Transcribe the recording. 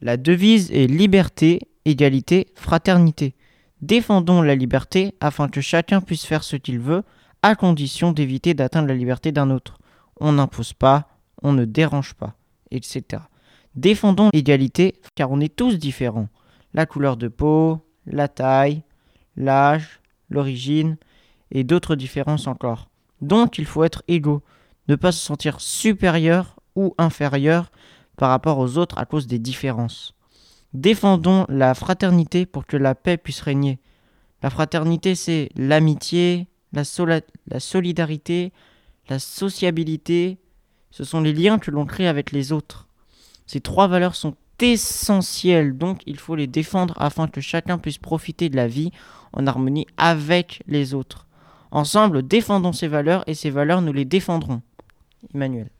La devise est liberté, égalité, fraternité. Défendons la liberté afin que chacun puisse faire ce qu'il veut, à condition d'éviter d'atteindre la liberté d'un autre. On n'impose pas, on ne dérange pas, etc. Défendons l'égalité car on est tous différents. La couleur de peau, la taille, l'âge, l'origine et d'autres différences encore. Donc il faut être égaux, ne pas se sentir supérieur ou inférieur par rapport aux autres à cause des différences. Défendons la fraternité pour que la paix puisse régner. La fraternité, c'est l'amitié, la, solidarité, la sociabilité. Ce sont les liens que l'on crée avec les autres. Ces trois valeurs sont essentielles, donc il faut les défendre afin que chacun puisse profiter de la vie en harmonie avec les autres. Ensemble, défendons ces valeurs et ces valeurs, nous les défendrons. Emmanuel.